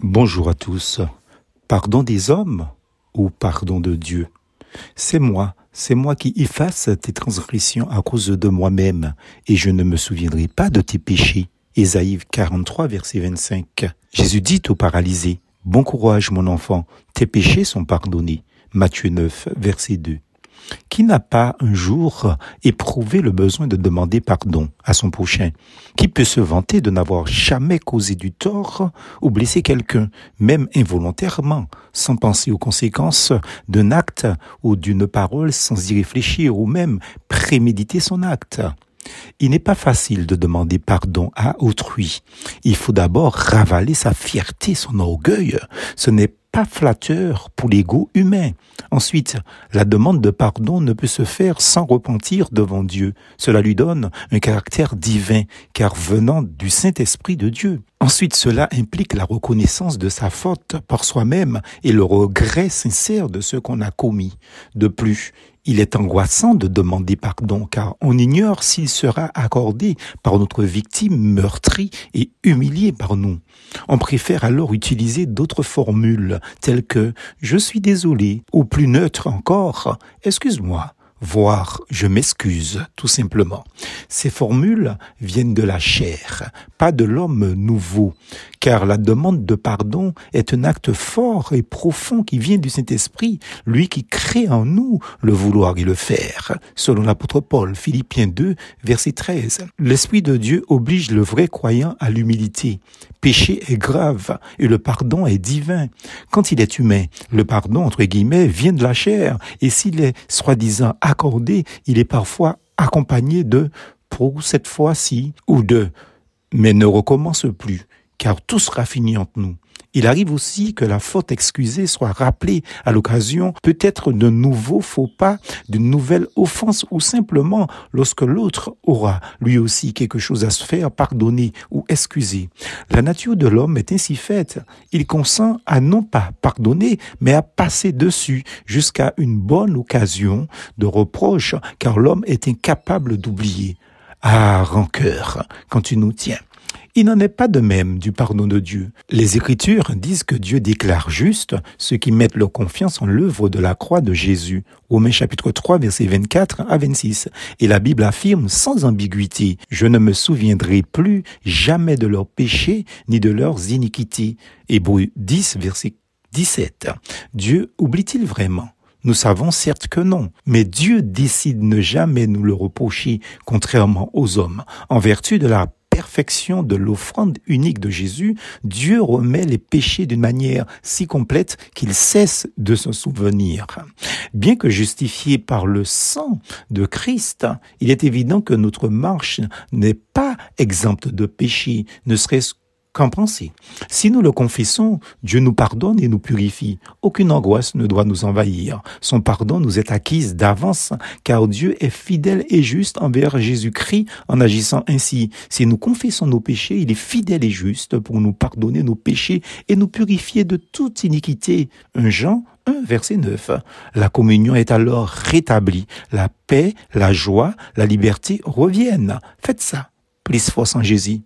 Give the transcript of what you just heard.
Bonjour à tous. Pardon des hommes ou pardon de Dieu? C'est moi, c'est moi qui efface tes transgressions à cause de moi-même, et je ne me souviendrai pas de tes péchés. Ésaïe 43, verset 25. Jésus dit au paralysé, Bon courage mon enfant, tes péchés sont pardonnés. Matthieu 9, verset 2. Qui n'a pas un jour éprouvé le besoin de demander pardon à son prochain Qui peut se vanter de n'avoir jamais causé du tort ou blessé quelqu'un, même involontairement, sans penser aux conséquences d'un acte ou d'une parole sans y réfléchir ou même préméditer son acte il n'est pas facile de demander pardon à autrui. Il faut d'abord ravaler sa fierté, son orgueil. Ce n'est pas flatteur pour l'ego humain. Ensuite, la demande de pardon ne peut se faire sans repentir devant Dieu. Cela lui donne un caractère divin, car venant du Saint-Esprit de Dieu. Ensuite, cela implique la reconnaissance de sa faute par soi-même et le regret sincère de ce qu'on a commis. De plus, il est angoissant de demander pardon car on ignore s'il sera accordé par notre victime meurtrie et humiliée par nous. On préfère alors utiliser d'autres formules telles que je suis désolé ou plus neutre encore excuse-moi voire je m'excuse, tout simplement. Ces formules viennent de la chair, pas de l'homme nouveau, car la demande de pardon est un acte fort et profond qui vient du Saint-Esprit, lui qui crée en nous le vouloir et le faire, selon l'apôtre Paul, Philippiens 2, verset 13. L'Esprit de Dieu oblige le vrai croyant à l'humilité. Péché est grave et le pardon est divin. Quand il est humain, le pardon, entre guillemets, vient de la chair, et s'il est soi-disant accordé, il est parfois accompagné de pour cette fois-ci ou de mais ne recommence plus, car tout sera fini entre nous. Il arrive aussi que la faute excusée soit rappelée à l'occasion peut-être d'un nouveau faux pas, d'une nouvelle offense ou simplement lorsque l'autre aura lui aussi quelque chose à se faire pardonner ou excuser. La nature de l'homme est ainsi faite. Il consent à non pas pardonner, mais à passer dessus jusqu'à une bonne occasion de reproche, car l'homme est incapable d'oublier. Ah, rancœur, quand tu nous tiens. Il n'en est pas de même du pardon de Dieu. Les Écritures disent que Dieu déclare juste ceux qui mettent leur confiance en l'œuvre de la croix de Jésus. Romains chapitre 3 versets 24 à 26. Et la Bible affirme sans ambiguïté, je ne me souviendrai plus jamais de leurs péchés ni de leurs iniquités. Hébreu 10 verset 17. Dieu oublie-t-il vraiment? Nous savons certes que non, mais Dieu décide ne jamais nous le reprocher, contrairement aux hommes, en vertu de la perfection de l'offrande unique de Jésus, Dieu remet les péchés d'une manière si complète qu'il cesse de se souvenir. Bien que justifié par le sang de Christ, il est évident que notre marche n'est pas exempte de péché, ne serait-ce Qu'en Si nous le confessons, Dieu nous pardonne et nous purifie. Aucune angoisse ne doit nous envahir. Son pardon nous est acquise d'avance, car Dieu est fidèle et juste envers Jésus-Christ en agissant ainsi. Si nous confessons nos péchés, il est fidèle et juste pour nous pardonner nos péchés et nous purifier de toute iniquité. 1 Jean 1, verset 9. La communion est alors rétablie. La paix, la joie, la liberté reviennent. Faites ça. Plus force en Jésus.